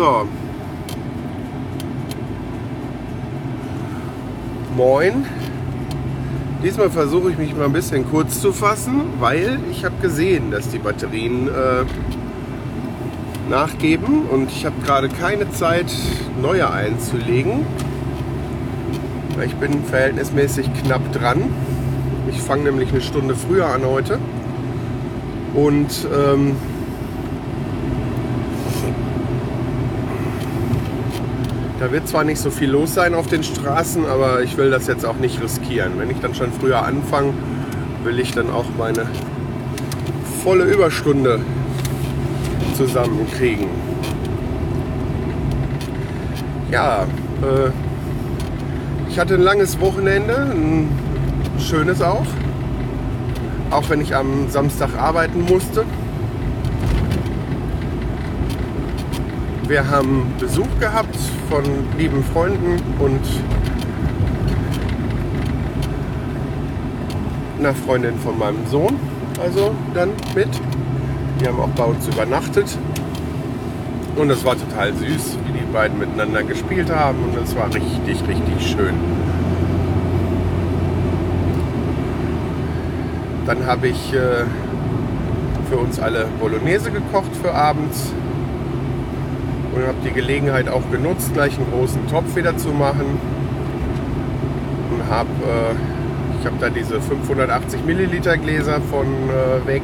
So. Moin. Diesmal versuche ich mich mal ein bisschen kurz zu fassen, weil ich habe gesehen, dass die Batterien äh, nachgeben und ich habe gerade keine Zeit, neue einzulegen. Ich bin verhältnismäßig knapp dran. Ich fange nämlich eine Stunde früher an heute. Und ähm, Da wird zwar nicht so viel los sein auf den Straßen, aber ich will das jetzt auch nicht riskieren. Wenn ich dann schon früher anfange, will ich dann auch meine volle Überstunde zusammenkriegen. Ja, äh, ich hatte ein langes Wochenende, ein schönes auch. Auch wenn ich am Samstag arbeiten musste. Wir haben Besuch gehabt von lieben Freunden und einer Freundin von meinem Sohn. Also dann mit. Die haben auch bei uns übernachtet. Und es war total süß, wie die beiden miteinander gespielt haben. Und es war richtig, richtig schön. Dann habe ich äh, für uns alle Bolognese gekocht für abends und habe die Gelegenheit auch genutzt, gleich einen großen Topf wieder zu machen und habe äh, ich habe da diese 580 Milliliter Gläser von äh, weg.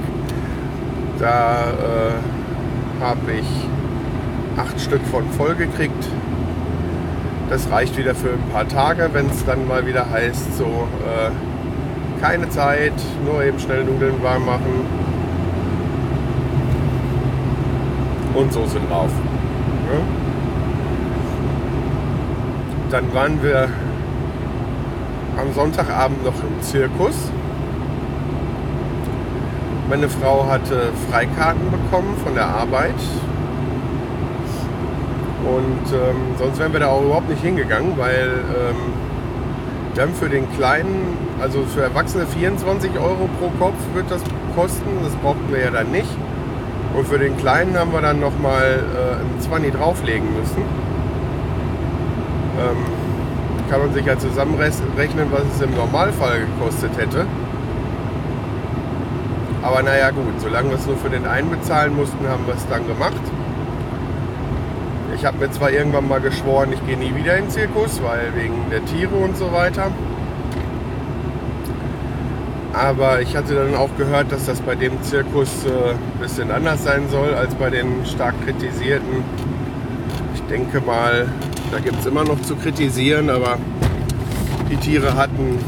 Da äh, habe ich acht Stück von voll gekriegt. Das reicht wieder für ein paar Tage, wenn es dann mal wieder heißt, so äh, keine Zeit, nur eben schnell Nudeln warm machen und Soße drauf. Ja. Dann waren wir am Sonntagabend noch im Zirkus. Meine Frau hatte Freikarten bekommen von der Arbeit. Und ähm, sonst wären wir da auch überhaupt nicht hingegangen, weil ähm, wir haben für den Kleinen, also für Erwachsene 24 Euro pro Kopf wird das kosten. Das brauchten wir ja dann nicht. Und für den Kleinen haben wir dann nochmal äh, ein 20 drauflegen müssen. Ähm, kann man sich ja zusammenrechnen, was es im Normalfall gekostet hätte. Aber naja gut, solange wir es nur für den einen bezahlen mussten, haben wir es dann gemacht. Ich habe mir zwar irgendwann mal geschworen, ich gehe nie wieder in den Zirkus, weil wegen der Tiere und so weiter. Aber ich hatte dann auch gehört, dass das bei dem Zirkus äh, ein bisschen anders sein soll als bei den stark kritisierten. Ich denke mal, da gibt es immer noch zu kritisieren, aber die Tiere hatten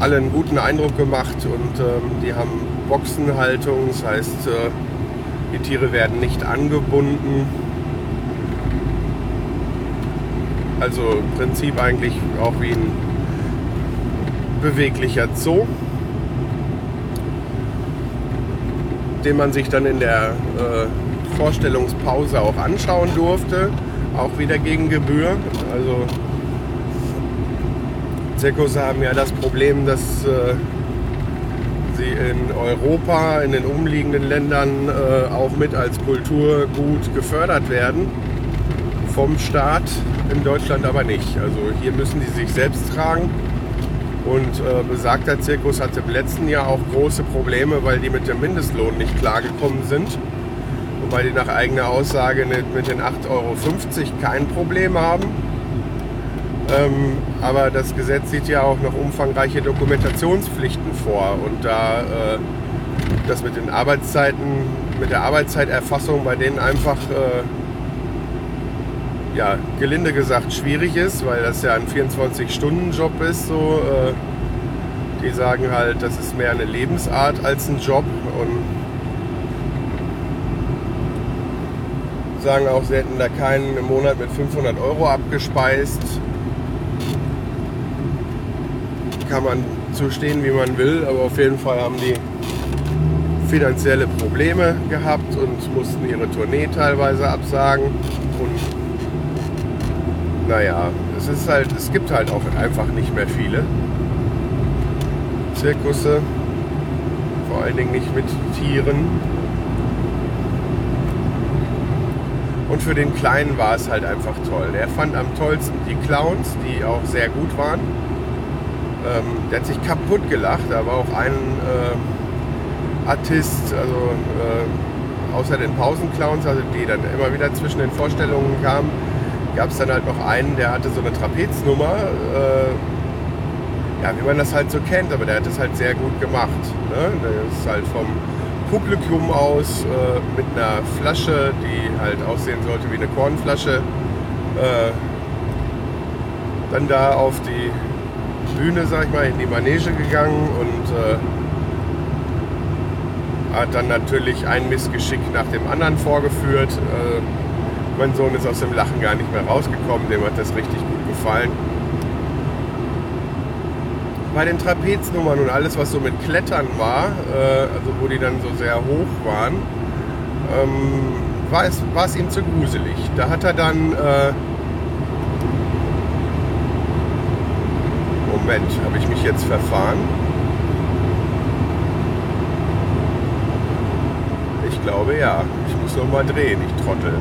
alle einen guten Eindruck gemacht und ähm, die haben Boxenhaltung, das heißt, äh, die Tiere werden nicht angebunden. Also im Prinzip eigentlich auch wie ein beweglicher Zoo, den man sich dann in der äh, Vorstellungspause auch anschauen durfte, auch wieder gegen Gebühr. Also Zirkus haben ja das Problem, dass äh, sie in Europa, in den umliegenden Ländern äh, auch mit als Kulturgut gefördert werden vom Staat, in Deutschland aber nicht. Also hier müssen die sich selbst tragen. Und äh, besagter Zirkus hatte im letzten Jahr auch große Probleme, weil die mit dem Mindestlohn nicht klargekommen sind. Wobei die nach eigener Aussage mit den 8,50 Euro kein Problem haben. Ähm, aber das Gesetz sieht ja auch noch umfangreiche Dokumentationspflichten vor. Und da äh, das mit den Arbeitszeiten, mit der Arbeitszeiterfassung bei denen einfach äh, ja, gelinde gesagt schwierig ist, weil das ja ein 24-Stunden-Job ist. So, äh, Die sagen halt, das ist mehr eine Lebensart als ein Job und sagen auch, sie hätten da keinen im Monat mit 500 Euro abgespeist. Kann man so stehen, wie man will, aber auf jeden Fall haben die finanzielle Probleme gehabt und mussten ihre Tournee teilweise absagen. Und naja, es ist halt, es gibt halt auch einfach nicht mehr viele Zirkusse, vor allen Dingen nicht mit Tieren. Und für den Kleinen war es halt einfach toll. Er fand am tollsten die Clowns, die auch sehr gut waren. Ähm, der hat sich kaputt gelacht. War auch ein äh, Artist, also äh, außer den Pausenclowns, also die dann immer wieder zwischen den Vorstellungen kamen, gab es dann halt noch einen, der hatte so eine Trapeznummer. Äh, ja, wie man das halt so kennt, aber der hat das halt sehr gut gemacht. Ne? Der ist halt vom Publikum aus äh, mit einer Flasche, die halt aussehen sollte wie eine Kornflasche, äh, dann da auf die Bühne, sag ich mal, in die Manege gegangen und äh, hat dann natürlich ein Missgeschick nach dem anderen vorgeführt. Mein Sohn ist aus dem Lachen gar nicht mehr rausgekommen, dem hat das richtig gut gefallen. Bei den Trapeznummern und alles, was so mit Klettern war, äh, also wo die dann so sehr hoch waren, ähm, war, es, war es ihm zu gruselig. Da hat er dann... Äh, Moment, habe ich mich jetzt verfahren? Ich glaube ja. Ich muss noch mal drehen, ich trottel.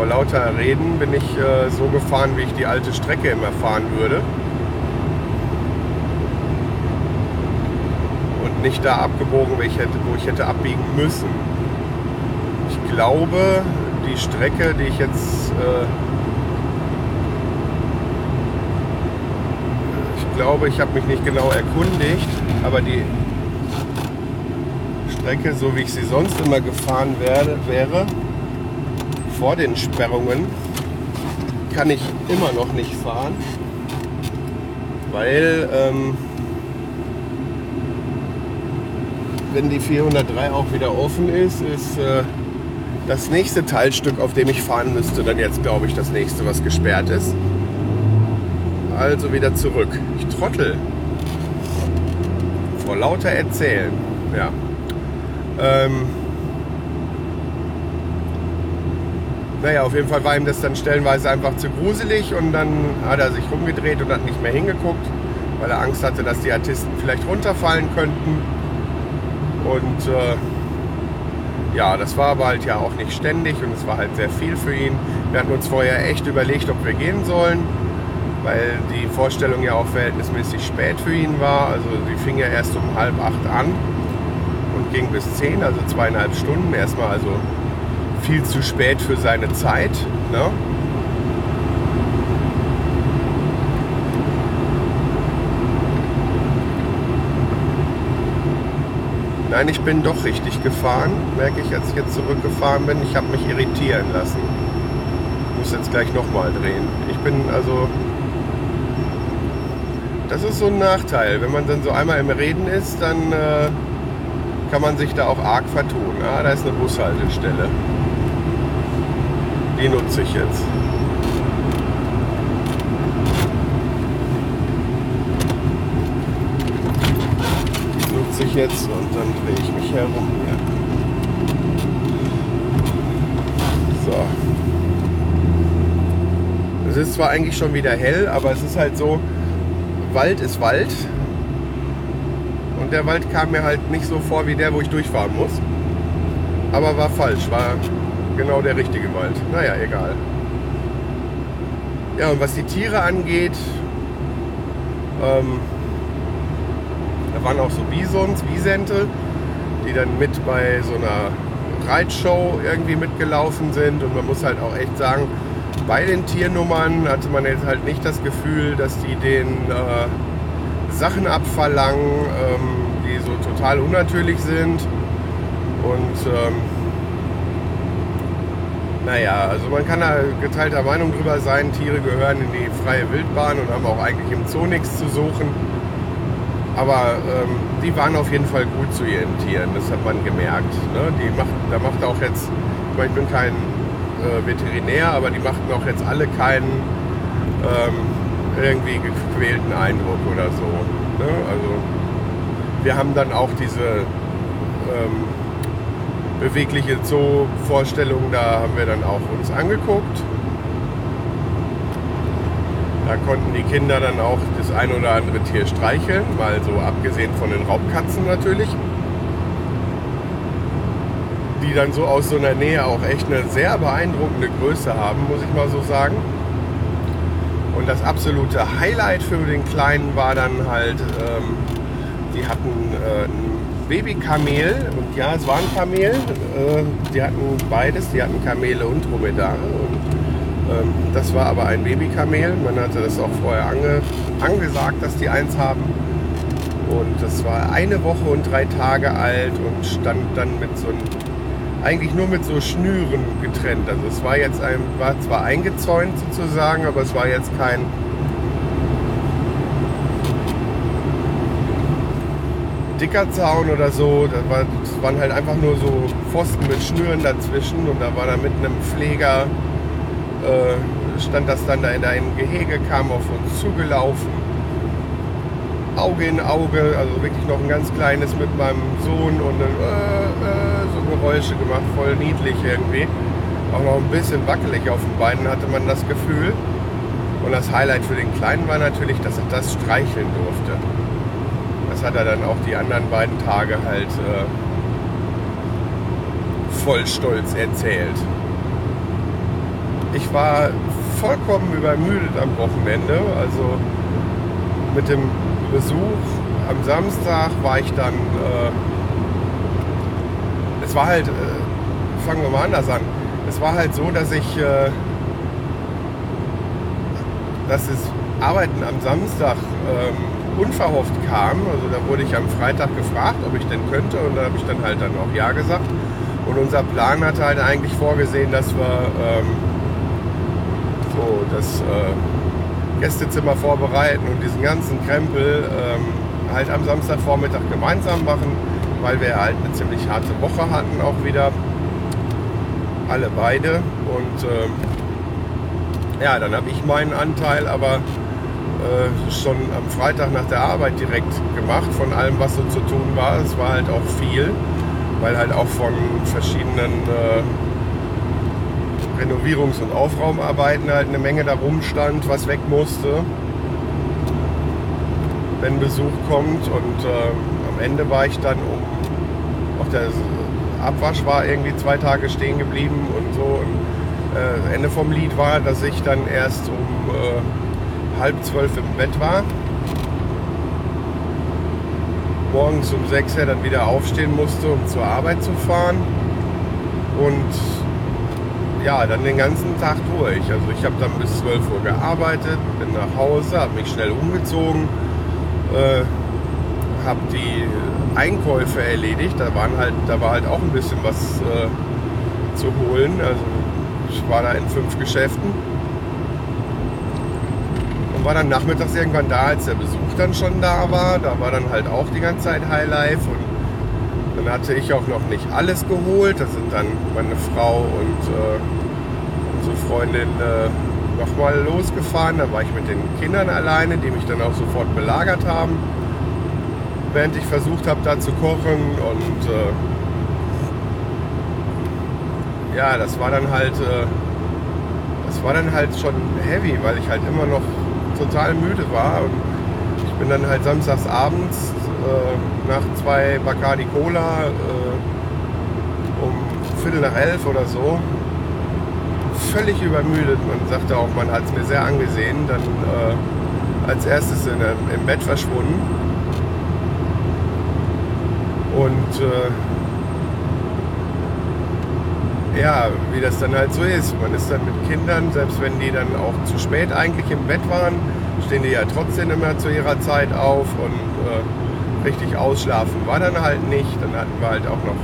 Vor lauter Reden bin ich äh, so gefahren, wie ich die alte Strecke immer fahren würde. Und nicht da abgebogen, wo ich hätte, wo ich hätte abbiegen müssen. Ich glaube, die Strecke, die ich jetzt... Äh, ich glaube, ich habe mich nicht genau erkundigt, aber die Strecke, so wie ich sie sonst immer gefahren werde, wäre, vor den Sperrungen, kann ich immer noch nicht fahren, weil ähm, wenn die 403 auch wieder offen ist, ist äh, das nächste Teilstück, auf dem ich fahren müsste, dann jetzt glaube ich das nächste, was gesperrt ist. Also wieder zurück. Ich trottel. Vor lauter Erzählen. Ja. Ähm, naja, auf jeden Fall war ihm das dann stellenweise einfach zu gruselig und dann hat er sich rumgedreht und hat nicht mehr hingeguckt, weil er Angst hatte, dass die Artisten vielleicht runterfallen könnten. Und äh, ja, das war aber halt ja auch nicht ständig und es war halt sehr viel für ihn. Wir hatten uns vorher echt überlegt, ob wir gehen sollen weil die Vorstellung ja auch verhältnismäßig spät für ihn war. Also sie fing ja erst um halb acht an und ging bis zehn, also zweieinhalb Stunden. Erstmal also viel zu spät für seine Zeit. Ne? Nein, ich bin doch richtig gefahren, merke ich, als ich jetzt zurückgefahren bin. Ich habe mich irritieren lassen. Ich muss jetzt gleich nochmal drehen. Ich bin also das ist so ein Nachteil. Wenn man dann so einmal im Reden ist, dann äh, kann man sich da auch arg vertun. Ah, da ist eine Bushaltestelle. Die nutze ich jetzt. Die nutze ich jetzt und dann drehe ich mich herum hier. So. Es ist zwar eigentlich schon wieder hell, aber es ist halt so, Wald ist Wald. Und der Wald kam mir halt nicht so vor wie der, wo ich durchfahren muss. Aber war falsch, war genau der richtige Wald. Naja, egal. Ja, und was die Tiere angeht, ähm, da waren auch so Bisons, Wisente, die dann mit bei so einer Reitshow irgendwie mitgelaufen sind. Und man muss halt auch echt sagen, bei den Tiernummern hatte man jetzt halt nicht das Gefühl, dass die den äh, Sachen abverlangen, ähm, die so total unnatürlich sind. Und ähm, naja, also man kann da geteilter Meinung drüber sein, Tiere gehören in die freie Wildbahn und haben auch eigentlich im Zoo nichts zu suchen. Aber ähm, die waren auf jeden Fall gut zu ihren Tieren, das hat man gemerkt. Ne? Die macht, da macht auch jetzt, ich, meine, ich bin kein äh, Veterinär, aber die machten auch jetzt alle keinen ähm, irgendwie gequälten Eindruck oder so. Ne? Also wir haben dann auch diese ähm, bewegliche Zoo-Vorstellung, da haben wir dann auch uns angeguckt. Da konnten die Kinder dann auch das ein oder andere Tier streicheln, mal so abgesehen von den Raubkatzen natürlich. Die dann so aus so einer Nähe auch echt eine sehr beeindruckende Größe haben, muss ich mal so sagen. Und das absolute Highlight für den Kleinen war dann halt, ähm, die hatten äh, Babykamel und ja, es war ein Kamel. Äh, die hatten beides, die hatten Kamele und Dromedare. Und, ähm, das war aber ein Babykamel. Man hatte das auch vorher ange, angesagt, dass die eins haben. Und das war eine Woche und drei Tage alt und stand dann mit so einem, eigentlich nur mit so Schnüren getrennt. Also es war jetzt ein, war zwar eingezäunt sozusagen, aber es war jetzt kein dicker Zaun oder so. Das, war, das waren halt einfach nur so Pfosten mit Schnüren dazwischen und da war da mit einem Pfleger, äh, stand das dann da in einem Gehege, kam auf uns zugelaufen. Auge in Auge, also wirklich noch ein ganz kleines mit meinem Sohn und dann, äh, äh, so Geräusche gemacht, voll niedlich irgendwie. Auch noch ein bisschen wackelig auf den Beinen hatte man das Gefühl. Und das Highlight für den Kleinen war natürlich, dass er das streicheln durfte. Das hat er dann auch die anderen beiden Tage halt äh, voll stolz erzählt. Ich war vollkommen übermüdet am Wochenende. Also mit dem Besuch am Samstag war ich dann. Äh, es war halt. Äh, fangen wir mal anders an. Es war halt so, dass ich. Äh, dass das Arbeiten am Samstag ähm, unverhofft kam. Also da wurde ich am Freitag gefragt, ob ich denn könnte und da habe ich dann halt dann auch Ja gesagt. Und unser Plan hatte halt eigentlich vorgesehen, dass wir ähm, so das äh, Gästezimmer vorbereiten und diesen ganzen Krempel ähm, halt am Samstagvormittag gemeinsam machen, weil wir halt eine ziemlich harte Woche hatten auch wieder. Alle beide. Und ähm, ja, dann habe ich meinen Anteil aber äh, schon am Freitag nach der Arbeit direkt gemacht, von allem, was so zu tun war. Es war halt auch viel, weil halt auch von verschiedenen äh, Renovierungs- und Aufraumarbeiten halt eine Menge da rumstand, was weg musste, wenn Besuch kommt. Und äh, am Ende war ich dann um, auch der Abwasch war irgendwie zwei Tage stehen geblieben und so. Und, äh, Ende vom Lied war, dass ich dann erst um äh, halb zwölf im Bett war. Morgens um sechs Uhr dann wieder aufstehen musste, um zur Arbeit zu fahren. Und ja, dann den ganzen Tag durch. Also ich habe dann bis 12 Uhr gearbeitet, bin nach Hause, habe mich schnell umgezogen, äh, habe die Einkäufe erledigt. Da, waren halt, da war halt auch ein bisschen was äh, zu holen. Also ich war da in fünf Geschäften und war dann nachmittags irgendwann da, als der Besuch dann schon da war. Da war dann halt auch die ganze Zeit Highlife und dann hatte ich auch noch nicht alles geholt. Da sind dann meine Frau und äh, unsere Freundin äh, nochmal losgefahren. Da war ich mit den Kindern alleine, die mich dann auch sofort belagert haben, während ich versucht habe, da zu kochen. Und äh, ja, das war dann halt, äh, das war dann halt schon heavy, weil ich halt immer noch total müde war. Und ich bin dann halt samstags abends äh, nach zwei Bacardi Cola äh, um Viertel nach elf oder so völlig übermüdet. Man sagte auch, man hat es mir sehr angesehen. Dann äh, als erstes in, im Bett verschwunden. Und äh, ja, wie das dann halt so ist. Man ist dann mit Kindern, selbst wenn die dann auch zu spät eigentlich im Bett waren, stehen die ja trotzdem immer zu ihrer Zeit auf und äh, richtig ausschlafen war dann halt nicht. Dann hatten wir halt auch noch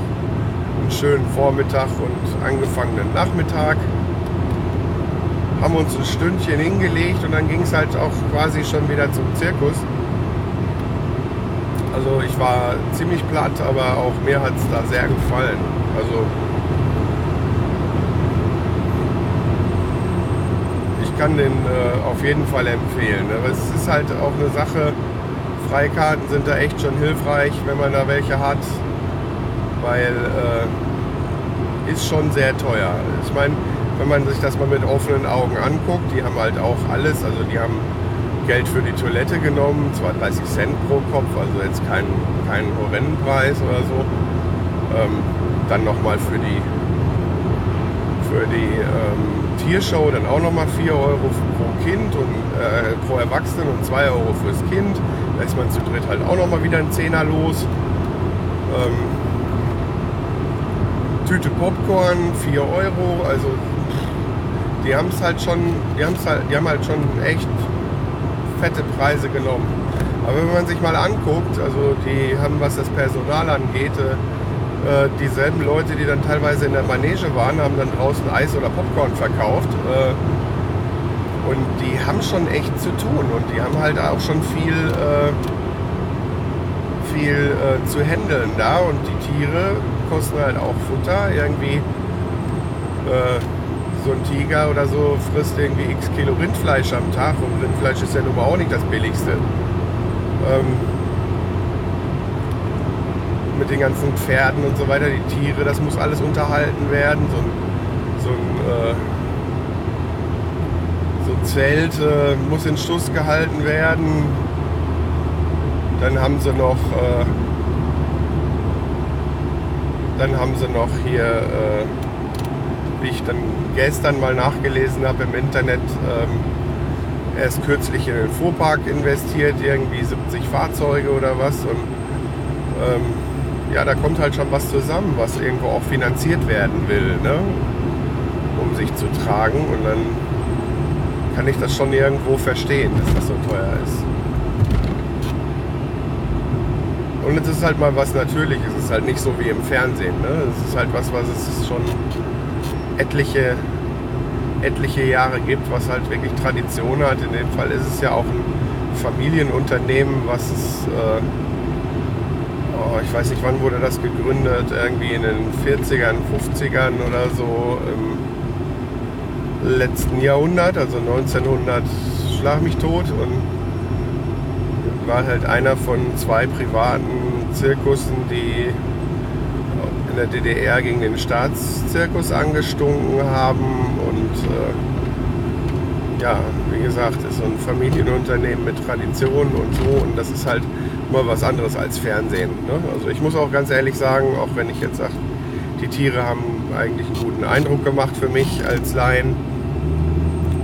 einen schönen Vormittag und angefangenen Nachmittag. Haben uns ein Stündchen hingelegt und dann ging es halt auch quasi schon wieder zum Zirkus. Also ich war ziemlich platt, aber auch mir hat es da sehr gefallen. Also kann den äh, auf jeden Fall empfehlen. Aber es ist halt auch eine Sache, Freikarten sind da echt schon hilfreich, wenn man da welche hat, weil äh, ist schon sehr teuer. Ich meine, wenn man sich das mal mit offenen Augen anguckt, die haben halt auch alles, also die haben Geld für die Toilette genommen, zwar 30 Cent pro Kopf, also jetzt kein, kein Horrendenpreis oder so. Ähm, dann nochmal für die, für die ähm, Tiershow dann auch nochmal 4 Euro pro Kind und äh, pro Erwachsenen und 2 Euro fürs Kind. Da ist man zu dritt halt auch nochmal wieder ein Zehner los. Ähm, Tüte Popcorn, 4 Euro, also die haben es halt schon, die, halt, die haben halt schon echt fette Preise genommen. Aber wenn man sich mal anguckt, also die haben, was das Personal angeht, äh, dieselben Leute, die dann teilweise in der Manege waren, haben dann draußen Eis oder Popcorn verkauft. Äh, und die haben schon echt zu tun und die haben halt auch schon viel, äh, viel äh, zu handeln da und die Tiere kosten halt auch Futter. Irgendwie äh, so ein Tiger oder so frisst irgendwie x Kilo Rindfleisch am Tag und Rindfleisch ist ja nun mal auch nicht das billigste. Ähm, mit den ganzen Pferden und so weiter, die Tiere, das muss alles unterhalten werden. So ein, so ein, äh, so ein Zelt äh, muss in Schuss gehalten werden. Dann haben sie noch, äh, dann haben sie noch hier, äh, wie ich dann gestern mal nachgelesen habe im Internet, ähm, erst kürzlich in den Fuhrpark investiert, irgendwie 70 Fahrzeuge oder was. Und ähm, ja, da kommt halt schon was zusammen, was irgendwo auch finanziert werden will, ne? um sich zu tragen. Und dann kann ich das schon irgendwo verstehen, dass das so teuer ist. Und es ist halt mal was Natürliches. Es ist halt nicht so wie im Fernsehen. Ne? Es ist halt was, was es schon etliche, etliche Jahre gibt, was halt wirklich Tradition hat. In dem Fall ist es ja auch ein Familienunternehmen, was es, äh, oh, ich weiß nicht, wann wurde das gegründet, irgendwie in den 40ern, 50ern oder so im letzten Jahrhundert, also 1900 schlag mich tot. Und war halt einer von zwei privaten Zirkussen, die in der DDR gegen den Staatszirkus angestunken haben. Und äh, ja, wie gesagt, ist so ein Familienunternehmen mit Tradition und so und das ist halt mal was anderes als Fernsehen. Ne? Also ich muss auch ganz ehrlich sagen, auch wenn ich jetzt sage, die Tiere haben eigentlich einen guten Eindruck gemacht für mich als Laien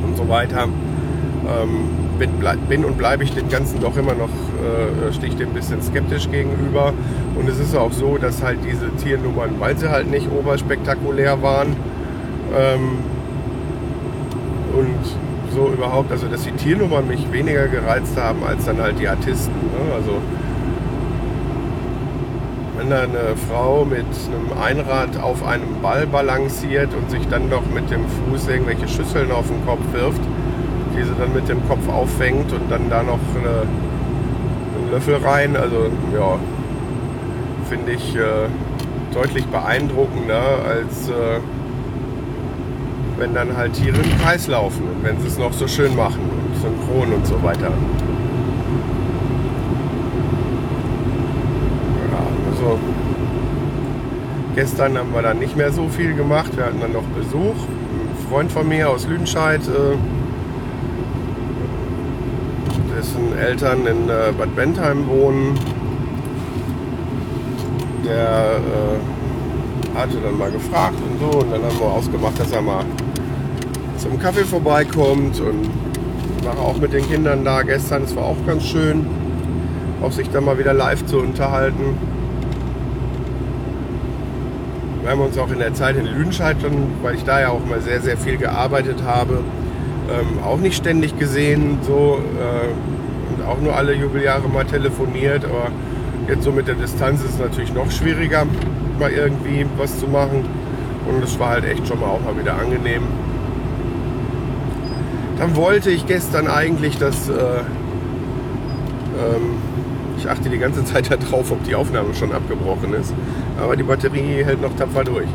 und so weiter. Ähm, bin, bin und bleibe ich dem Ganzen doch immer noch, äh, stehe ich dem ein bisschen skeptisch gegenüber. Und es ist auch so, dass halt diese Tiernummern, weil sie halt nicht oberspektakulär waren ähm, so überhaupt, also dass die Tiernummern mich weniger gereizt haben als dann halt die Artisten. Ne? Also wenn da eine Frau mit einem Einrad auf einem Ball balanciert und sich dann noch mit dem Fuß irgendwelche Schüsseln auf den Kopf wirft, die sie dann mit dem Kopf auffängt und dann da noch eine, einen Löffel rein. Also ja, finde ich äh, deutlich beeindruckender als äh, wenn dann halt Tiere im Kreis laufen und wenn sie es noch so schön machen und synchron und so weiter. Ja, also gestern haben wir dann nicht mehr so viel gemacht. Wir hatten dann noch Besuch. Ein Freund von mir aus Lüdenscheid. Äh, dessen Eltern in äh, Bad Bentheim wohnen. Der äh, hatte dann mal gefragt und so und dann haben wir ausgemacht, dass er mal zum Kaffee vorbeikommt und war auch mit den Kindern da gestern. Es war auch ganz schön, auch sich dann mal wieder live zu unterhalten. Wir haben uns auch in der Zeit in Lüdenscheid, weil ich da ja auch mal sehr, sehr viel gearbeitet habe, ähm, auch nicht ständig gesehen. So, äh, und auch nur alle Jubeljahre mal telefoniert. Aber jetzt so mit der Distanz ist es natürlich noch schwieriger, mal irgendwie was zu machen. Und es war halt echt schon mal auch mal wieder angenehm. Dann wollte ich gestern eigentlich das, äh, ähm, Ich achte die ganze Zeit darauf, ob die Aufnahme schon abgebrochen ist. Aber die Batterie hält noch tapfer durch.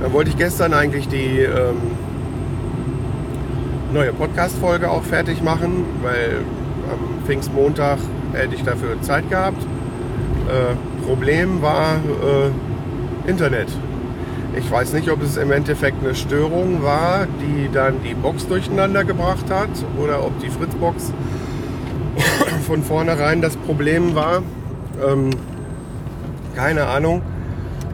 Dann wollte ich gestern eigentlich die ähm, neue Podcast-Folge auch fertig machen, weil am Pfingstmontag hätte ich dafür Zeit gehabt. Äh, Problem war äh, Internet. Ich weiß nicht, ob es im Endeffekt eine Störung war, die dann die Box durcheinander gebracht hat oder ob die Fritzbox von vornherein das Problem war. Ähm, keine Ahnung.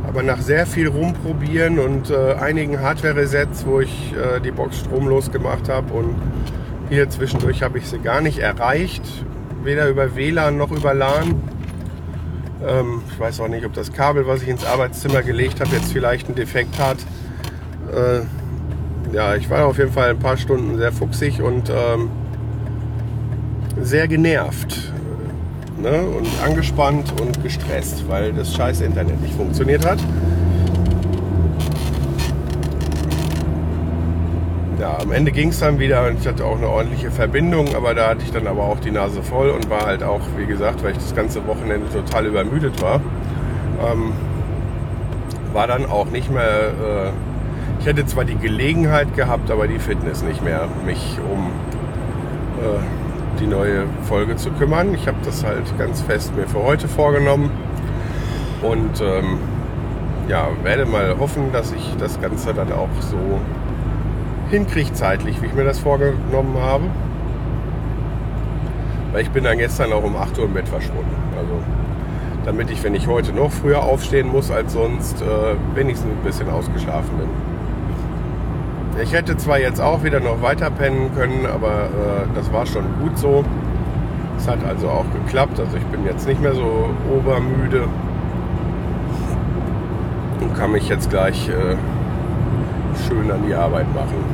Aber nach sehr viel rumprobieren und äh, einigen Hardware-Resets, wo ich äh, die Box stromlos gemacht habe und hier zwischendurch habe ich sie gar nicht erreicht. Weder über WLAN noch über LAN. Ähm, ich weiß auch nicht, ob das Kabel, was ich ins Arbeitszimmer gelegt habe, jetzt vielleicht einen Defekt hat. Äh, ja, ich war auf jeden Fall ein paar Stunden sehr fuchsig und ähm, sehr genervt ne? und angespannt und gestresst, weil das scheiß Internet nicht funktioniert hat. Ja, am Ende ging es dann wieder und ich hatte auch eine ordentliche Verbindung, aber da hatte ich dann aber auch die Nase voll und war halt auch, wie gesagt, weil ich das ganze Wochenende total übermüdet war, ähm, war dann auch nicht mehr, äh, ich hätte zwar die Gelegenheit gehabt, aber die Fitness nicht mehr, mich um äh, die neue Folge zu kümmern. Ich habe das halt ganz fest mir für heute vorgenommen und ähm, ja, werde mal hoffen, dass ich das Ganze dann auch so hinkriege zeitlich, wie ich mir das vorgenommen habe. Weil ich bin dann gestern auch um 8 Uhr im Bett verschwunden. Also damit ich, wenn ich heute noch früher aufstehen muss als sonst, äh, wenigstens ein bisschen ausgeschlafen bin. Ich hätte zwar jetzt auch wieder noch weiter pennen können, aber äh, das war schon gut so. Es hat also auch geklappt. Also ich bin jetzt nicht mehr so obermüde und kann mich jetzt gleich äh, schön an die Arbeit machen.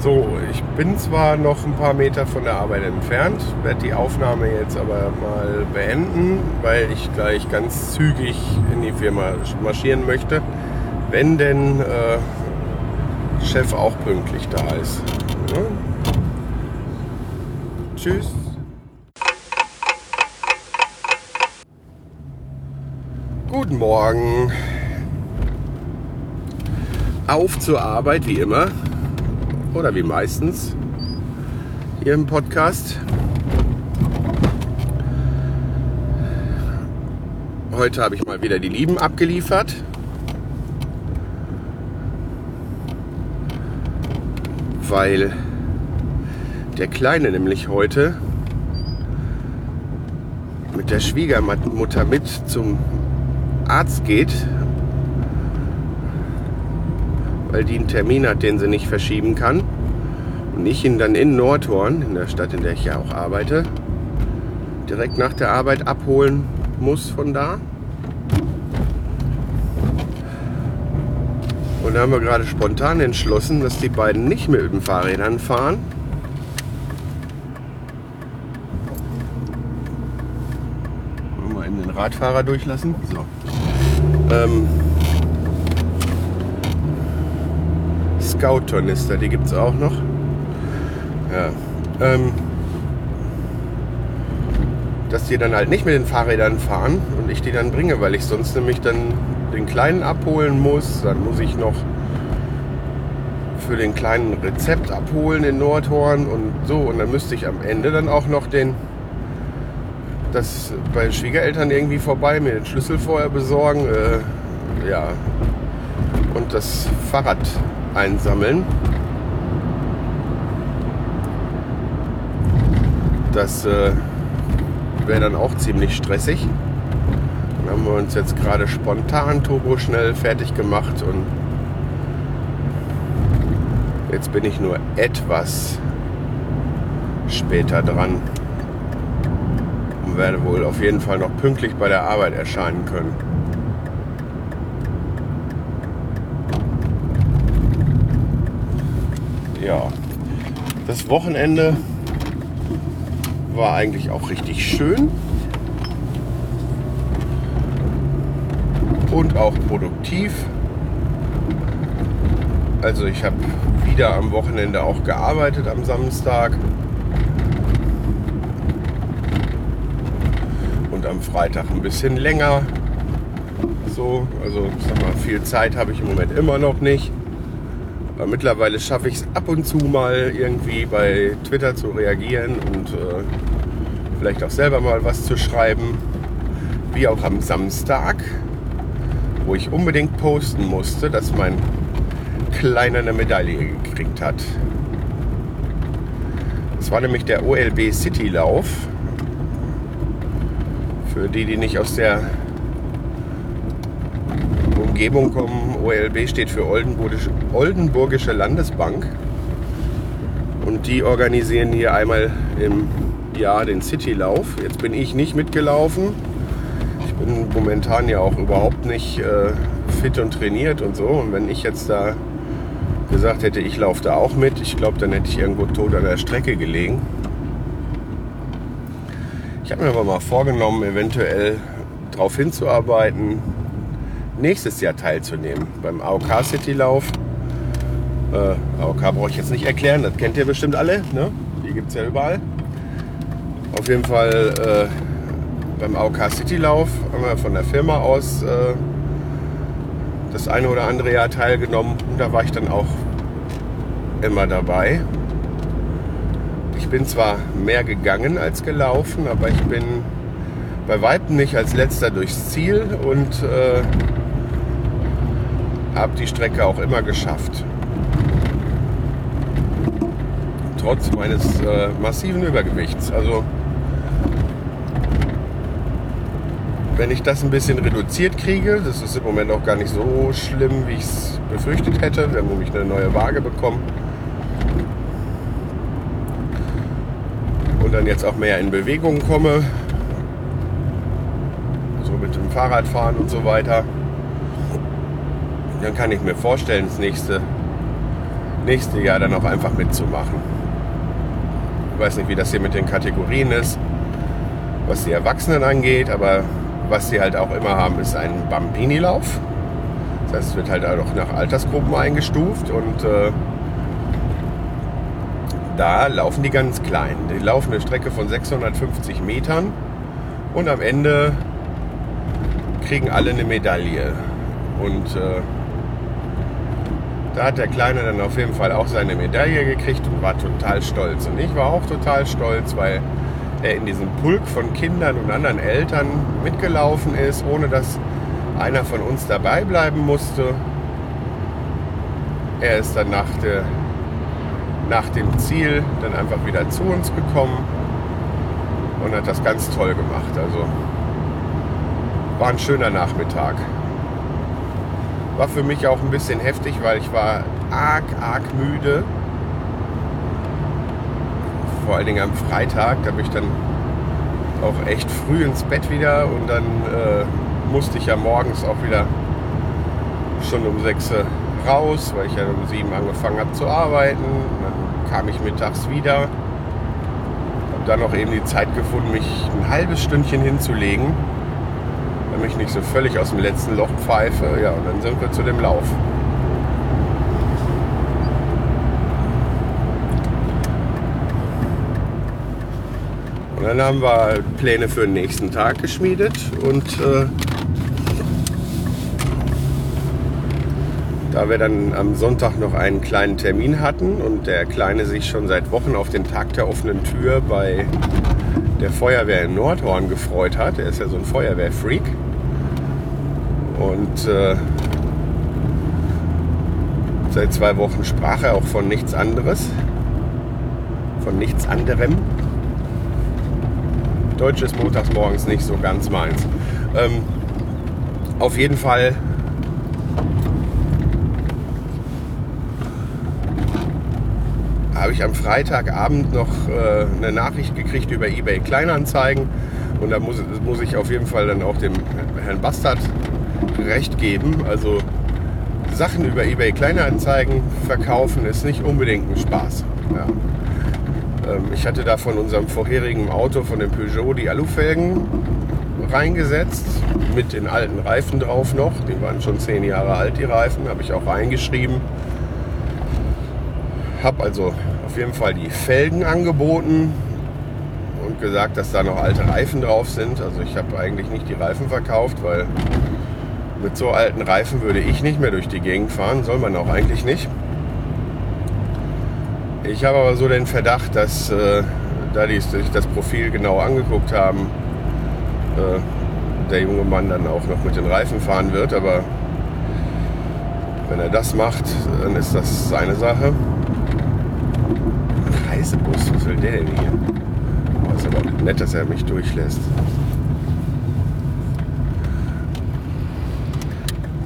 So, ich bin zwar noch ein paar Meter von der Arbeit entfernt, werde die Aufnahme jetzt aber mal beenden, weil ich gleich ganz zügig in die Firma marschieren möchte, wenn denn äh, Chef auch pünktlich da ist. Ja? Tschüss. Guten Morgen. Auf zur Arbeit wie immer. Oder wie meistens hier im Podcast. Heute habe ich mal wieder die Lieben abgeliefert. weil der Kleine nämlich heute mit der Schwiegermutter mit zum Arzt geht, weil die einen Termin hat, den sie nicht verschieben kann. Und ich ihn dann in Nordhorn, in der Stadt, in der ich ja auch arbeite, direkt nach der Arbeit abholen muss von da. Und da haben wir gerade spontan entschlossen, dass die beiden nicht mehr mit den Fahrrädern fahren. Wollen wir in den Radfahrer durchlassen? So. Ähm, Scout-Tornister, die gibt es auch noch. Ja. Ähm, dass die dann halt nicht mit den Fahrrädern fahren und ich die dann bringe, weil ich sonst nämlich dann den Kleinen abholen muss. Dann muss ich noch für den kleinen Rezept abholen in Nordhorn und so. Und dann müsste ich am Ende dann auch noch den das bei Schwiegereltern irgendwie vorbei, mir den Schlüssel vorher besorgen. Äh, ja. Und das Fahrrad einsammeln. Das äh, wäre dann auch ziemlich stressig. Dann haben wir uns jetzt gerade spontan turbo schnell fertig gemacht und jetzt bin ich nur etwas später dran und werde wohl auf jeden Fall noch pünktlich bei der Arbeit erscheinen können. Ja, das Wochenende war eigentlich auch richtig schön und auch produktiv. Also ich habe wieder am Wochenende auch gearbeitet am Samstag. am Freitag ein bisschen länger. So, also sag mal, viel Zeit habe ich im Moment immer noch nicht. Aber mittlerweile schaffe ich es ab und zu mal irgendwie bei Twitter zu reagieren und äh, vielleicht auch selber mal was zu schreiben. Wie auch am Samstag, wo ich unbedingt posten musste, dass mein Kleiner eine Medaille gekriegt hat. Das war nämlich der OLB City Lauf. Für die, die nicht aus der Umgebung kommen, OLB steht für Oldenburgische, Oldenburgische Landesbank. Und die organisieren hier einmal im Jahr den Citylauf. Jetzt bin ich nicht mitgelaufen. Ich bin momentan ja auch überhaupt nicht äh, fit und trainiert und so. Und wenn ich jetzt da gesagt hätte, ich laufe da auch mit, ich glaube, dann hätte ich irgendwo tot an der Strecke gelegen. Ich habe mir aber mal vorgenommen, eventuell darauf hinzuarbeiten, nächstes Jahr teilzunehmen beim AOK City Lauf. Äh, AOK brauche ich jetzt nicht erklären, das kennt ihr bestimmt alle. Ne? Die gibt es ja überall. Auf jeden Fall äh, beim AOK City Lauf haben wir von der Firma aus äh, das eine oder andere Jahr teilgenommen und da war ich dann auch immer dabei. Ich bin zwar mehr gegangen als gelaufen, aber ich bin bei weitem nicht als letzter durchs Ziel und äh, habe die Strecke auch immer geschafft. Trotz meines äh, massiven Übergewichts. Also wenn ich das ein bisschen reduziert kriege, das ist im Moment auch gar nicht so schlimm, wie ich es befürchtet hätte. Wir haben nämlich eine neue Waage bekommen. Und dann jetzt auch mehr in Bewegung komme. So mit dem Fahrradfahren und so weiter. Dann kann ich mir vorstellen, das nächste, nächste Jahr dann auch einfach mitzumachen. Ich weiß nicht, wie das hier mit den Kategorien ist, was die Erwachsenen angeht, aber was sie halt auch immer haben, ist ein Bambini-Lauf. Das heißt, es wird halt auch nach Altersgruppen eingestuft und äh, da laufen die ganz klein. Die laufen eine Strecke von 650 Metern und am Ende kriegen alle eine Medaille. Und äh, da hat der Kleine dann auf jeden Fall auch seine Medaille gekriegt und war total stolz. Und ich war auch total stolz, weil er in diesem Pulk von Kindern und anderen Eltern mitgelaufen ist, ohne dass einer von uns dabei bleiben musste. Er ist dann nach, der, nach dem Ziel dann einfach wieder zu uns gekommen und hat das ganz toll gemacht. Also war ein schöner Nachmittag. War für mich auch ein bisschen heftig, weil ich war arg, arg müde vor allen Dingen am Freitag. Da bin ich dann auch echt früh ins Bett wieder und dann äh, musste ich ja morgens auch wieder schon um 6 raus, weil ich ja um 7 angefangen habe zu arbeiten. dann kam ich mittags wieder. Habe dann noch eben die Zeit gefunden, mich ein halbes Stündchen hinzulegen, damit ich nicht so völlig aus dem letzten Loch pfeife. Ja, und dann sind wir zu dem Lauf. Und dann haben wir Pläne für den nächsten Tag geschmiedet und äh, da wir dann am Sonntag noch einen kleinen Termin hatten und der Kleine sich schon seit Wochen auf den Tag der offenen Tür bei der Feuerwehr in Nordhorn gefreut hat. Er ist ja so ein Feuerwehrfreak. Und äh, seit zwei Wochen sprach er auch von nichts anderes. Von nichts anderem. Deutsch ist montags morgens nicht so ganz meins. Ähm, auf jeden Fall habe ich am Freitagabend noch äh, eine Nachricht gekriegt über eBay Kleinanzeigen. Und da muss, muss ich auf jeden Fall dann auch dem Herrn Bastard recht geben. Also Sachen über eBay Kleinanzeigen verkaufen ist nicht unbedingt ein Spaß. Ja. Ähm, ich hatte da von unserem vorherigen Auto, von dem Peugeot, die Alufelgen reingesetzt, mit den alten Reifen drauf noch. Die waren schon zehn Jahre alt, die Reifen, habe ich auch reingeschrieben. Habe also auf jeden Fall die Felgen angeboten und und gesagt, dass da noch alte Reifen drauf sind. Also ich habe eigentlich nicht die Reifen verkauft, weil mit so alten Reifen würde ich nicht mehr durch die Gegend fahren. Soll man auch eigentlich nicht. Ich habe aber so den Verdacht, dass äh, da die sich das Profil genau angeguckt haben, äh, der junge Mann dann auch noch mit den Reifen fahren wird. Aber wenn er das macht, dann ist das seine Sache. Reisebus, was will der denn hier? Oh, ist aber nett, dass er mich durchlässt.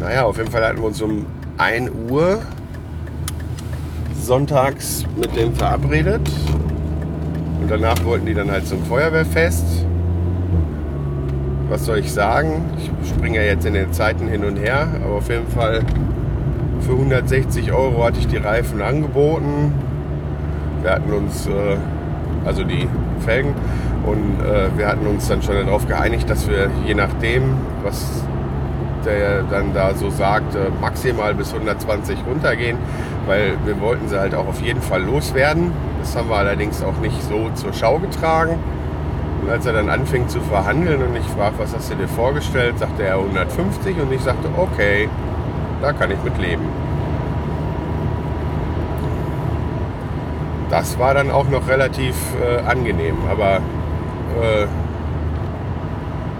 Naja, auf jeden Fall hatten wir uns um 1 Uhr sonntags mit dem verabredet. Und danach wollten die dann halt zum Feuerwehrfest. Was soll ich sagen? Ich springe ja jetzt in den Zeiten hin und her, aber auf jeden Fall für 160 Euro hatte ich die Reifen angeboten. Wir hatten uns, äh, also die Felgen, und äh, wir hatten uns dann schon darauf geeinigt, dass wir je nachdem, was der dann da so sagt, äh, maximal bis 120 runtergehen, weil wir wollten sie halt auch auf jeden Fall loswerden. Das haben wir allerdings auch nicht so zur Schau getragen. Und als er dann anfing zu verhandeln und ich fragte, was hast du dir vorgestellt, sagte er 150 und ich sagte, okay, da kann ich mit leben. Das war dann auch noch relativ äh, angenehm, aber äh,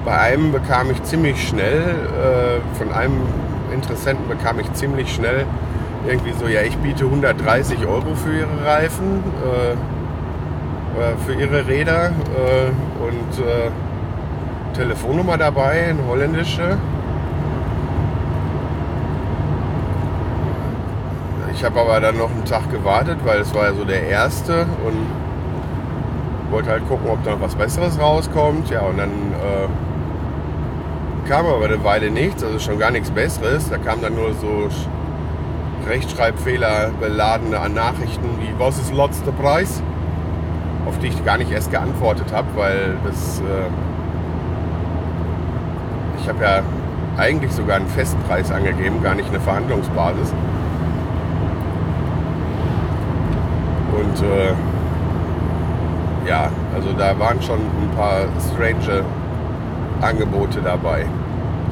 bei einem bekam ich ziemlich schnell, äh, von einem Interessenten bekam ich ziemlich schnell irgendwie so, ja, ich biete 130 Euro für ihre Reifen, äh, für ihre Räder äh, und äh, Telefonnummer dabei, eine holländische. Ich habe aber dann noch einen Tag gewartet, weil es war ja so der erste und wollte halt gucken, ob da noch was Besseres rauskommt. Ja, und dann äh, kam aber eine Weile nichts, also schon gar nichts Besseres. Da kam dann nur so Rechtschreibfehler beladene Nachrichten wie was ist letzter Preis, auf die ich gar nicht erst geantwortet habe, weil das äh, ich habe ja eigentlich sogar einen Festpreis angegeben, gar nicht eine Verhandlungsbasis. Und äh, ja, also da waren schon ein paar strange Angebote dabei.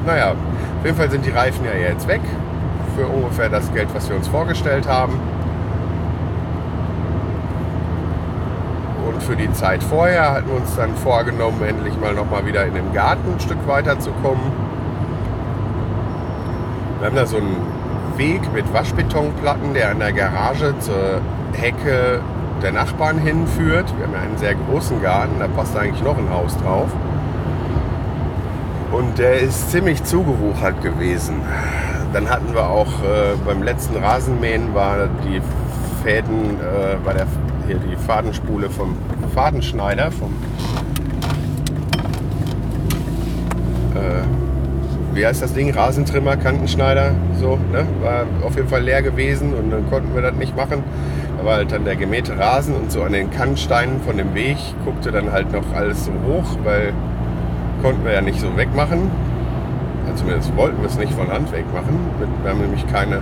Naja, auf jeden Fall sind die Reifen ja jetzt weg für ungefähr das Geld, was wir uns vorgestellt haben. Und für die Zeit vorher hatten wir uns dann vorgenommen, endlich mal nochmal wieder in den Garten ein Stück weiterzukommen. Wir haben da so einen Weg mit Waschbetonplatten, der an der Garage zur Hecke der Nachbarn hinführt. Wir haben ja einen sehr großen Garten, da passt eigentlich noch ein Haus drauf. Und der ist ziemlich zugewuchert gewesen. Dann hatten wir auch äh, beim letzten Rasenmähen war die Fäden, äh, war der, hier die Fadenspule vom Fadenschneider, vom äh, wie heißt das Ding? Rasentrimmer, Kantenschneider, so, ne? War auf jeden Fall leer gewesen und dann konnten wir das nicht machen. Da war halt dann der gemähte Rasen und so an den Kannsteinen von dem Weg guckte dann halt noch alles so hoch, weil konnten wir ja nicht so wegmachen. Also zumindest wollten wir es nicht von Hand wegmachen. Wir haben nämlich keine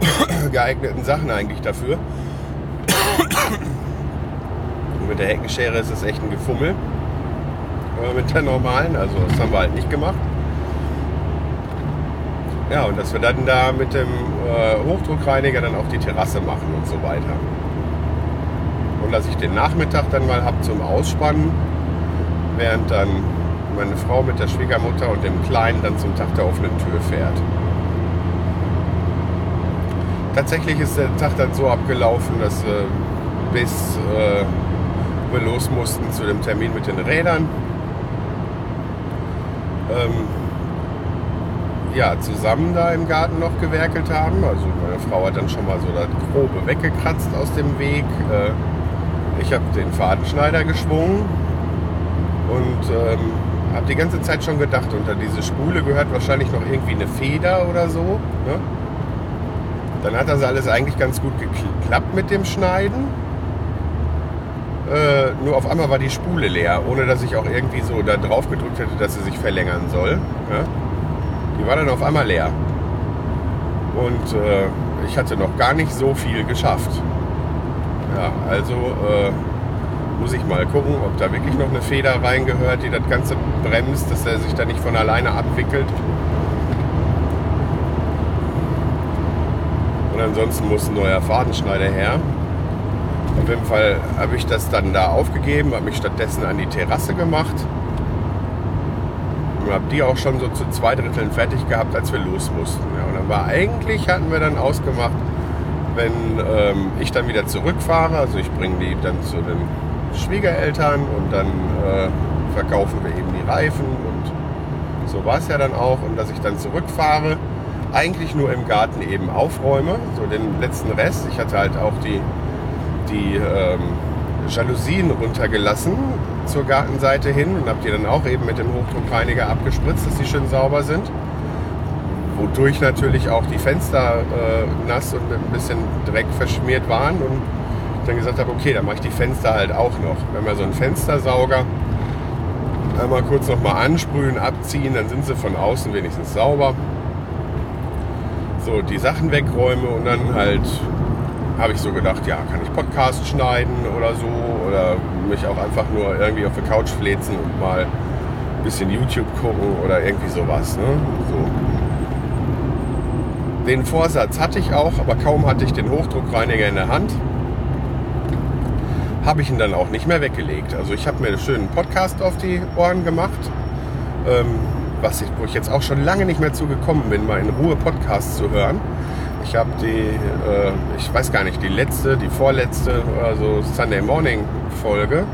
geeigneten Sachen eigentlich dafür. Und mit der Heckenschere ist es echt ein Gefummel. Aber mit der normalen, also das haben wir halt nicht gemacht. Ja, und dass wir dann da mit dem äh, Hochdruckreiniger dann auch die Terrasse machen und so weiter. Und dass ich den Nachmittag dann mal habe zum Ausspannen, während dann meine Frau mit der Schwiegermutter und dem Kleinen dann zum Tag der offenen Tür fährt. Tatsächlich ist der Tag dann so abgelaufen, dass äh, bis äh, wir los mussten zu dem Termin mit den Rädern, ähm, ja, zusammen da im Garten noch gewerkelt haben. Also meine Frau hat dann schon mal so das Grobe weggekratzt aus dem Weg. Äh, ich habe den Fadenschneider geschwungen und ähm, habe die ganze Zeit schon gedacht, unter diese Spule gehört wahrscheinlich noch irgendwie eine Feder oder so. Ne? Dann hat das alles eigentlich ganz gut geklappt mit dem Schneiden. Äh, nur auf einmal war die Spule leer, ohne dass ich auch irgendwie so da drauf gedrückt hätte, dass sie sich verlängern soll. Ja? Die war dann auf einmal leer. Und äh, ich hatte noch gar nicht so viel geschafft. Ja, also äh, Muss ich mal gucken, ob da wirklich noch eine Feder reingehört, die das Ganze bremst, dass er sich da nicht von alleine abwickelt. Und ansonsten muss ein neuer Fadenschneider her. Auf jeden Fall habe ich das dann da aufgegeben, habe mich stattdessen an die Terrasse gemacht und habe die auch schon so zu zwei Dritteln fertig gehabt, als wir los mussten. Ja, und dann war eigentlich, hatten wir dann ausgemacht, wenn ähm, ich dann wieder zurückfahre, also ich bringe die dann zu den Schwiegereltern und dann äh, verkaufen wir eben die Reifen und so war es ja dann auch und dass ich dann zurückfahre, eigentlich nur im Garten eben aufräume, so den letzten Rest. Ich hatte halt auch die, die ähm, Jalousien runtergelassen zur Gartenseite hin und habe die dann auch eben mit dem Hochdruckreiniger abgespritzt, dass sie schön sauber sind. Wodurch natürlich auch die Fenster äh, nass und mit ein bisschen Dreck verschmiert waren und dann gesagt habe, okay, dann mache ich die Fenster halt auch noch. Wenn wir so einen Fenstersauger einmal kurz nochmal ansprühen, abziehen, dann sind sie von außen wenigstens sauber. So, die Sachen wegräume und dann halt habe ich so gedacht, ja, kann ich Podcast schneiden oder so oder mich auch einfach nur irgendwie auf der Couch flezen und mal ein bisschen YouTube gucken oder irgendwie sowas. Ne? So. Den Vorsatz hatte ich auch, aber kaum hatte ich den Hochdruckreiniger in der Hand, habe ich ihn dann auch nicht mehr weggelegt. Also ich habe mir einen schönen Podcast auf die Ohren gemacht, ähm, was ich, wo ich jetzt auch schon lange nicht mehr zugekommen bin, mal in Ruhe Podcasts zu hören. Ich habe die, äh, ich weiß gar nicht, die letzte, die vorletzte, also Sunday Morning Folge,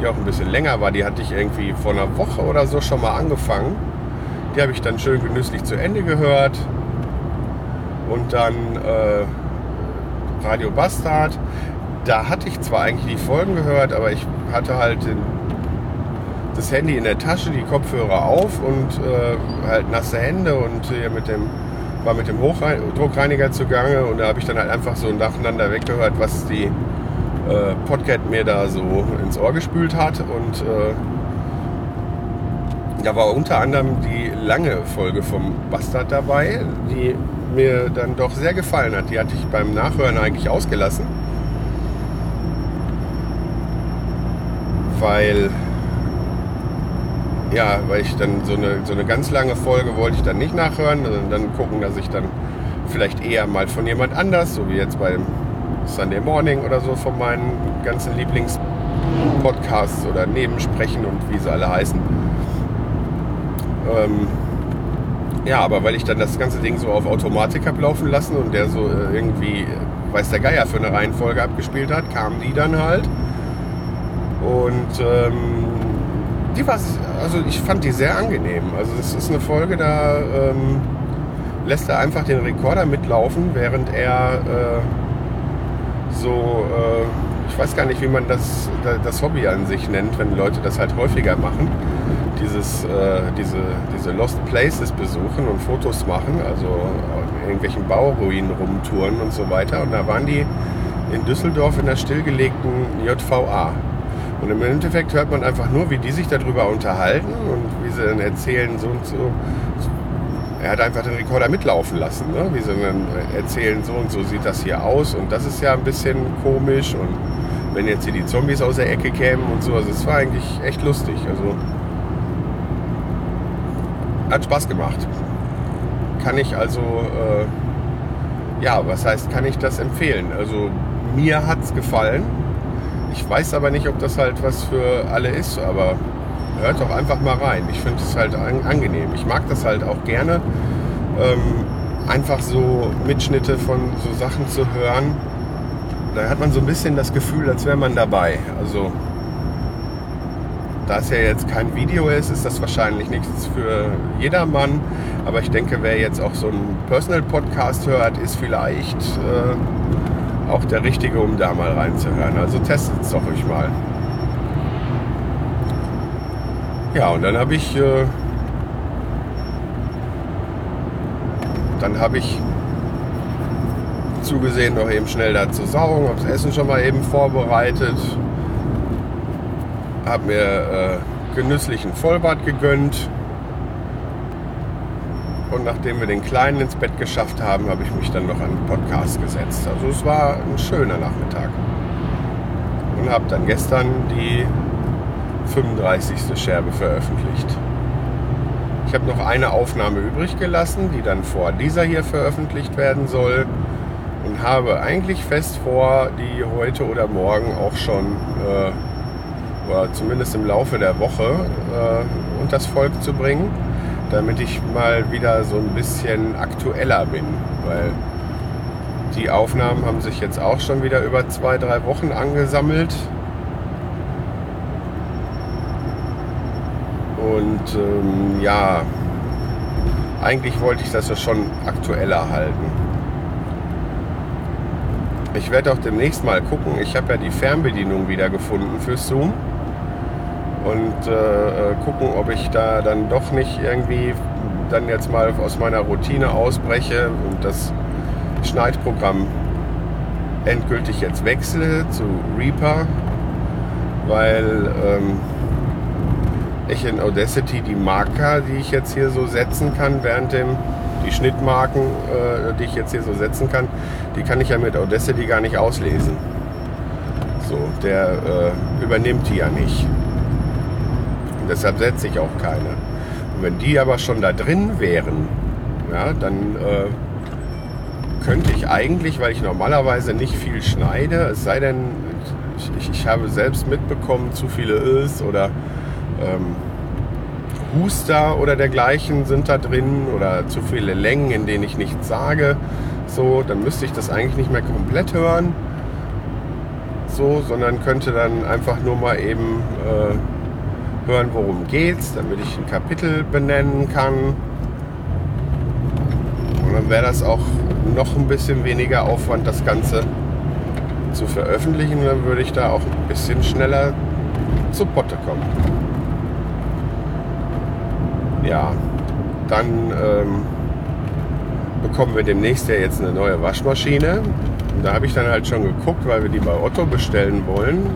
die auch ein bisschen länger war, die hatte ich irgendwie vor einer Woche oder so schon mal angefangen. Die habe ich dann schön genüsslich zu Ende gehört. Und dann äh, Radio Bastard. Da hatte ich zwar eigentlich die Folgen gehört, aber ich hatte halt den, das Handy in der Tasche, die Kopfhörer auf und äh, halt nasse Hände und hier mit dem war mit dem Hochdruckreiniger zugange und da habe ich dann halt einfach so nacheinander weggehört, was die äh, Podcat mir da so ins Ohr gespült hat und äh, da war unter anderem die lange Folge vom Bastard dabei, die mir dann doch sehr gefallen hat. Die hatte ich beim Nachhören eigentlich ausgelassen, weil ja, weil ich dann so eine, so eine ganz lange Folge wollte ich dann nicht nachhören, sondern dann gucken, dass ich dann vielleicht eher mal von jemand anders, so wie jetzt beim Sunday Morning oder so von meinen ganzen Lieblingspodcasts oder Nebensprechen und wie sie alle heißen. Ähm, ja, aber weil ich dann das ganze Ding so auf Automatik habe laufen lassen und der so äh, irgendwie, weiß der Geier, für eine Reihenfolge abgespielt hat, kamen die dann halt. Und ähm, die war, also ich fand die sehr angenehm. Also es ist eine Folge, da ähm, lässt er einfach den Rekorder mitlaufen, während er äh, so, äh, ich weiß gar nicht, wie man das, das Hobby an sich nennt, wenn Leute das halt häufiger machen. Dieses, äh, diese, diese Lost Places besuchen und Fotos machen, also irgendwelchen Bauruinen rumtouren und so weiter. Und da waren die in Düsseldorf in der stillgelegten JVA. Und im Endeffekt hört man einfach nur, wie die sich darüber unterhalten und wie sie dann erzählen, so und so. Er hat einfach den Rekorder mitlaufen lassen, ne? wie sie dann erzählen, so und so sieht das hier aus und das ist ja ein bisschen komisch und wenn jetzt hier die Zombies aus der Ecke kämen und so, also es war eigentlich echt lustig. Also hat Spaß gemacht. Kann ich also, äh, ja, was heißt, kann ich das empfehlen? Also mir hat es gefallen ich weiß aber nicht, ob das halt was für alle ist, aber hört doch einfach mal rein. Ich finde es halt angenehm. Ich mag das halt auch gerne, ähm, einfach so Mitschnitte von so Sachen zu hören. Da hat man so ein bisschen das Gefühl, als wäre man dabei. Also da es ja jetzt kein Video ist, ist das wahrscheinlich nichts für jedermann. Aber ich denke, wer jetzt auch so einen Personal Podcast hört, ist vielleicht äh, auch der richtige, um da mal reinzuhören. Also testet es doch euch mal. Ja, und dann habe ich, äh, dann habe ich zugesehen, noch eben schnell da zu saugen, habe das Essen schon mal eben vorbereitet, habe mir äh, genüsslichen Vollbad gegönnt und nachdem wir den Kleinen ins Bett geschafft haben, habe ich mich dann noch an den Podcast gesetzt. Also es war ein schöner Nachmittag. Und und habe dann gestern die 35. Scherbe veröffentlicht. Ich habe noch eine Aufnahme übrig gelassen, die dann vor dieser hier veröffentlicht werden soll und habe eigentlich fest vor, die heute oder morgen auch schon, äh, oder zumindest im Laufe der Woche, äh, unters Volk zu bringen, damit ich mal wieder so ein bisschen aktueller bin, weil die Aufnahmen haben sich jetzt auch schon wieder über zwei, drei Wochen angesammelt. Und ähm, ja, eigentlich wollte ich das ja schon aktueller halten. Ich werde auch demnächst mal gucken. Ich habe ja die Fernbedienung wieder gefunden für Zoom. Und äh, gucken, ob ich da dann doch nicht irgendwie dann jetzt mal aus meiner Routine ausbreche und das Schneidprogramm endgültig jetzt wechsle zu Reaper, weil ähm, ich in Audacity die Marker, die ich jetzt hier so setzen kann, während dem, die Schnittmarken, äh, die ich jetzt hier so setzen kann, die kann ich ja mit Audacity gar nicht auslesen. So, der äh, übernimmt die ja nicht. Deshalb setze ich auch keine. Und wenn die aber schon da drin wären, ja, dann äh, könnte ich eigentlich, weil ich normalerweise nicht viel schneide, es sei denn, ich, ich habe selbst mitbekommen, zu viele Is oder ähm, Huster oder dergleichen sind da drin oder zu viele Längen, in denen ich nichts sage. So, dann müsste ich das eigentlich nicht mehr komplett hören. So, sondern könnte dann einfach nur mal eben äh, hören, worum geht's, damit ich ein Kapitel benennen kann. Und dann wäre das auch noch ein bisschen weniger Aufwand, das Ganze zu veröffentlichen. Dann würde ich da auch ein bisschen schneller zu Potte kommen ja, dann ähm, bekommen wir demnächst ja jetzt eine neue Waschmaschine. Und da habe ich dann halt schon geguckt, weil wir die bei Otto bestellen wollen,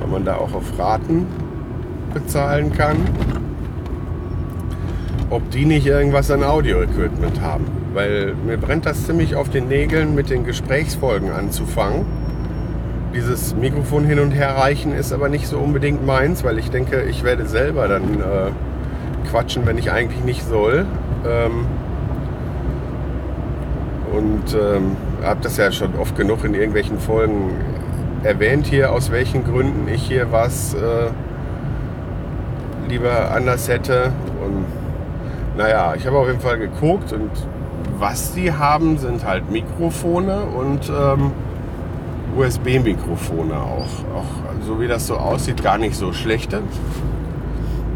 weil man da auch auf Raten bezahlen kann, ob die nicht irgendwas an Audio-Equipment haben. Weil mir brennt das ziemlich auf den Nägeln, mit den Gesprächsfolgen anzufangen. Dieses Mikrofon hin und her reichen ist aber nicht so unbedingt meins, weil ich denke, ich werde selber dann äh, quatschen, wenn ich eigentlich nicht soll. Ähm, und ähm, habe das ja schon oft genug in irgendwelchen Folgen erwähnt hier, aus welchen Gründen ich hier was äh, lieber anders hätte. Und naja, ich habe auf jeden Fall geguckt und was die haben, sind halt Mikrofone und ähm, USB-Mikrofone auch. Auch so wie das so aussieht, gar nicht so schlechte.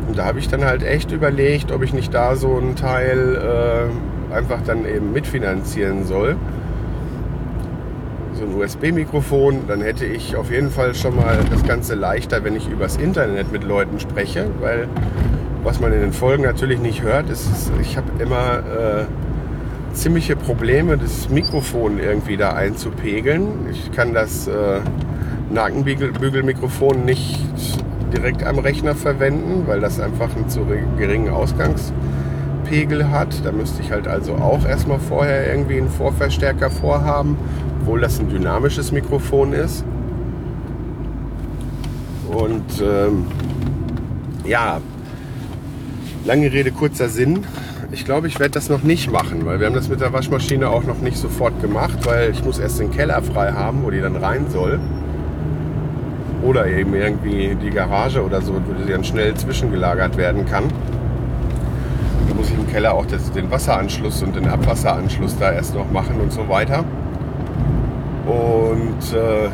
Und da habe ich dann halt echt überlegt, ob ich nicht da so einen Teil äh, einfach dann eben mitfinanzieren soll. So ein USB-Mikrofon, dann hätte ich auf jeden Fall schon mal das Ganze leichter, wenn ich übers Internet mit Leuten spreche, weil was man in den Folgen natürlich nicht hört, ist, ich habe immer äh, ziemliche Probleme, das Mikrofon irgendwie da einzupegeln. Ich kann das äh, Nackenbügelmikrofon nicht direkt am Rechner verwenden, weil das einfach einen zu geringen Ausgangspegel hat. Da müsste ich halt also auch erstmal vorher irgendwie einen Vorverstärker vorhaben, obwohl das ein dynamisches Mikrofon ist. Und ähm, ja, lange Rede, kurzer Sinn. Ich glaube, ich werde das noch nicht machen, weil wir haben das mit der Waschmaschine auch noch nicht sofort gemacht, weil ich muss erst den Keller frei haben, wo die dann rein soll. Oder eben irgendwie die Garage oder so, wo sie dann schnell zwischengelagert werden kann. Da muss ich im Keller auch den Wasseranschluss und den Abwasseranschluss da erst noch machen und so weiter. Und äh,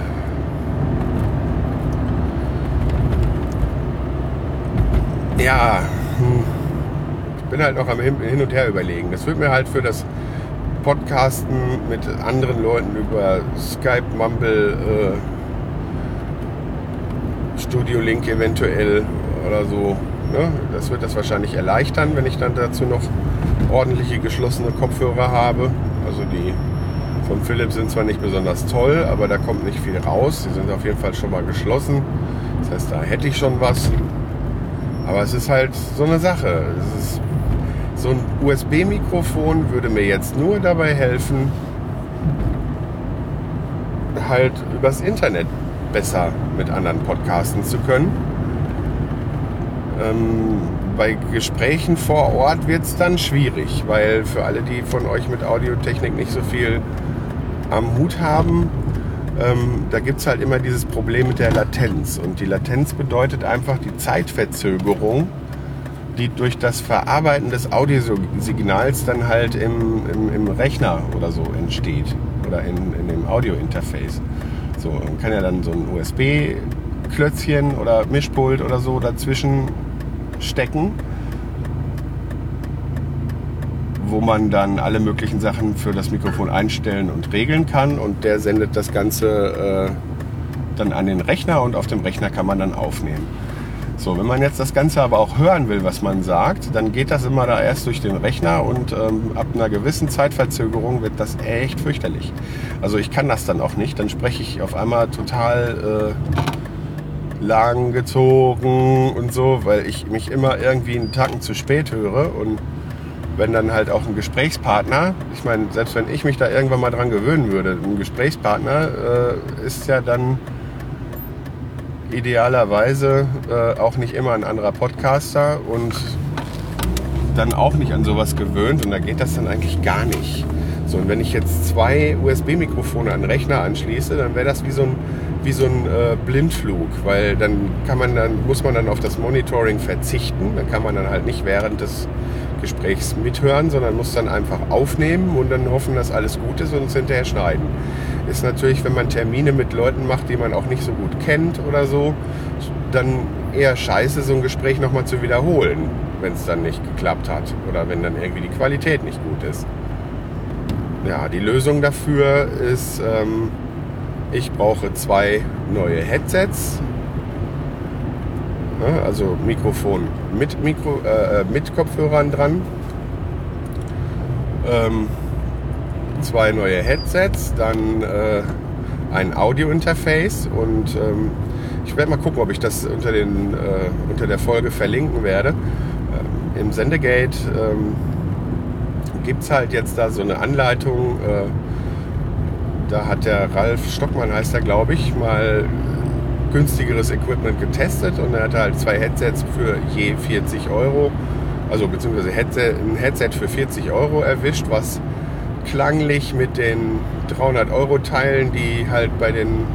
ja, hm, ich bin halt noch am Hin und Her überlegen. Das wird mir halt für das Podcasten mit anderen Leuten über Skype, Mumble, äh, Studio Link eventuell oder so. Ne? Das wird das wahrscheinlich erleichtern, wenn ich dann dazu noch ordentliche geschlossene Kopfhörer habe. Also die von Philips sind zwar nicht besonders toll, aber da kommt nicht viel raus. Die sind auf jeden Fall schon mal geschlossen. Das heißt, da hätte ich schon was. Aber es ist halt so eine Sache. Ist, so ein USB-Mikrofon würde mir jetzt nur dabei helfen, halt übers Internet besser mit anderen podcasten zu können. Ähm, bei Gesprächen vor Ort wird es dann schwierig, weil für alle, die von euch mit Audiotechnik nicht so viel am Hut haben, ähm, da gibt es halt immer dieses Problem mit der Latenz. Und die Latenz bedeutet einfach die Zeitverzögerung, die durch das Verarbeiten des Audiosignals dann halt im, im, im Rechner oder so entsteht oder in, in dem Audiointerface. So, man kann ja dann so ein USB-Klötzchen oder Mischpult oder so dazwischen stecken, wo man dann alle möglichen Sachen für das Mikrofon einstellen und regeln kann und der sendet das Ganze äh, dann an den Rechner und auf dem Rechner kann man dann aufnehmen. So, wenn man jetzt das Ganze aber auch hören will, was man sagt, dann geht das immer da erst durch den Rechner und ähm, ab einer gewissen Zeitverzögerung wird das echt fürchterlich. Also ich kann das dann auch nicht, dann spreche ich auf einmal total äh, lang gezogen und so, weil ich mich immer irgendwie einen Tacken zu spät höre und wenn dann halt auch ein Gesprächspartner, ich meine, selbst wenn ich mich da irgendwann mal dran gewöhnen würde, ein Gesprächspartner äh, ist ja dann idealerweise äh, auch nicht immer ein anderer Podcaster und dann auch nicht an sowas gewöhnt und da geht das dann eigentlich gar nicht. So, und wenn ich jetzt zwei USB-Mikrofone an den Rechner anschließe, dann wäre das wie so ein, wie so ein äh, Blindflug, weil dann kann man dann, muss man dann auf das Monitoring verzichten. Dann kann man dann halt nicht während des Gesprächs mithören, sondern muss dann einfach aufnehmen und dann hoffen, dass alles gut ist und es hinterher schneiden. Ist natürlich, wenn man Termine mit Leuten macht, die man auch nicht so gut kennt oder so, dann eher scheiße, so ein Gespräch nochmal zu wiederholen, wenn es dann nicht geklappt hat oder wenn dann irgendwie die Qualität nicht gut ist. Ja, die Lösung dafür ist, ähm, ich brauche zwei neue Headsets, Ne? Also Mikrofon mit, Mikro, äh, äh, mit Kopfhörern dran. Ähm, zwei neue Headsets, dann äh, ein Audio-Interface und ähm, ich werde mal gucken, ob ich das unter, den, äh, unter der Folge verlinken werde. Ähm, Im Sendegate ähm, gibt es halt jetzt da so eine Anleitung. Äh, da hat der Ralf Stockmann, heißt er glaube ich, mal günstigeres Equipment getestet und er hatte halt zwei Headsets für je 40 Euro, also beziehungsweise Headset, ein Headset für 40 Euro erwischt, was klanglich mit den 300 Euro Teilen, die halt bei den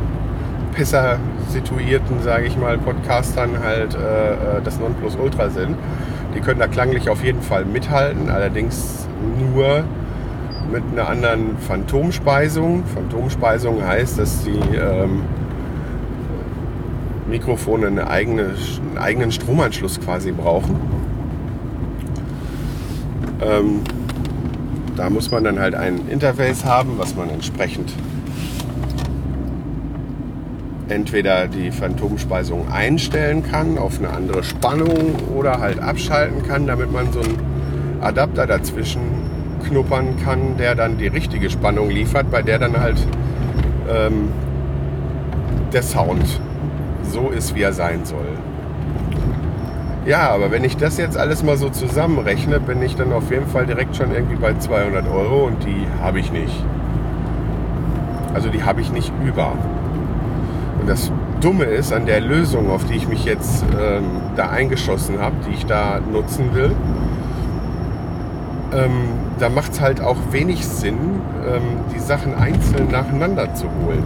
besser situierten, sage ich mal, Podcastern halt äh, äh, das Nonplusultra sind. Die können da klanglich auf jeden Fall mithalten, allerdings nur mit einer anderen Phantomspeisung. Phantomspeisung heißt, dass die ähm, Mikrofone eine eigene, einen eigenen Stromanschluss quasi brauchen. Ähm, da muss man dann halt ein Interface haben, was man entsprechend entweder die Phantomspeisung einstellen kann auf eine andere Spannung oder halt abschalten kann, damit man so einen Adapter dazwischen knuppern kann, der dann die richtige Spannung liefert, bei der dann halt ähm, der Sound so ist, wie er sein soll. Ja, aber wenn ich das jetzt alles mal so zusammenrechne, bin ich dann auf jeden Fall direkt schon irgendwie bei 200 Euro und die habe ich nicht. Also die habe ich nicht über. Und das Dumme ist an der Lösung, auf die ich mich jetzt ähm, da eingeschossen habe, die ich da nutzen will, ähm, da macht es halt auch wenig Sinn, ähm, die Sachen einzeln nacheinander zu holen.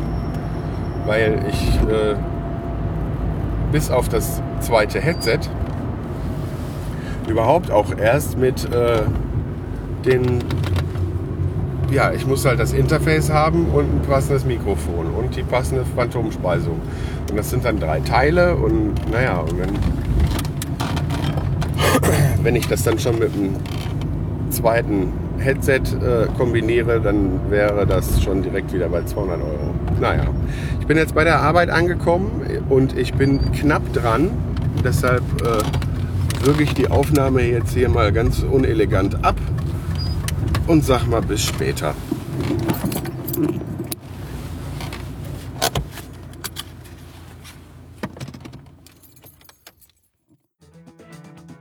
Weil ich äh, bis auf das zweite Headset überhaupt auch erst mit äh, den ja, ich muss halt das Interface haben und ein passendes Mikrofon und die passende Phantomspeisung. Und das sind dann drei Teile und naja, und wenn, wenn ich das dann schon mit dem zweiten Headset äh, kombiniere, dann wäre das schon direkt wieder bei 200 Euro. Naja, bin jetzt bei der Arbeit angekommen und ich bin knapp dran. Deshalb äh, würge ich die Aufnahme jetzt hier mal ganz unelegant ab und sag mal bis später.